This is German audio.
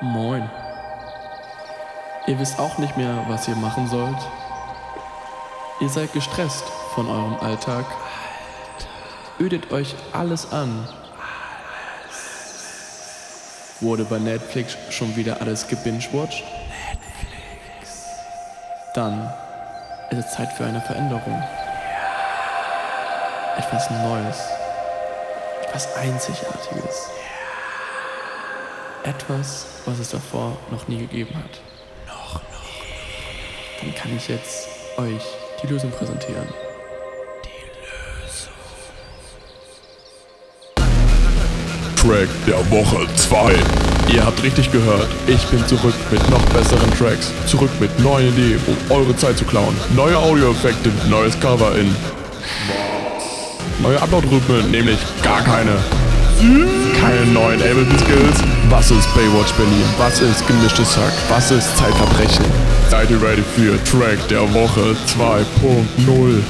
Moin. Ihr wisst auch nicht mehr, was ihr machen sollt? Ihr seid gestresst von eurem Alltag. Ödet euch alles an. Wurde bei Netflix schon wieder alles gebingewatcht? Netflix. Dann ist es Zeit für eine Veränderung. Etwas Neues. Etwas Einzigartiges. Etwas, was es davor noch nie gegeben hat. Noch nie. Dann kann ich jetzt euch die Lösung präsentieren. Track der Woche 2. Ihr habt richtig gehört, ich bin zurück mit noch besseren Tracks. Zurück mit neuen Ideen, um eure Zeit zu klauen. Neue Audioeffekte, neues Cover in Neue Upload-Rhythmen, nämlich gar keine. Keine neuen Ableton Skills. Was ist Baywatch Berlin? Was ist gemischtes Hack? Was ist Zeitverbrechen? Seid ihr ready für Track der Woche 2.0?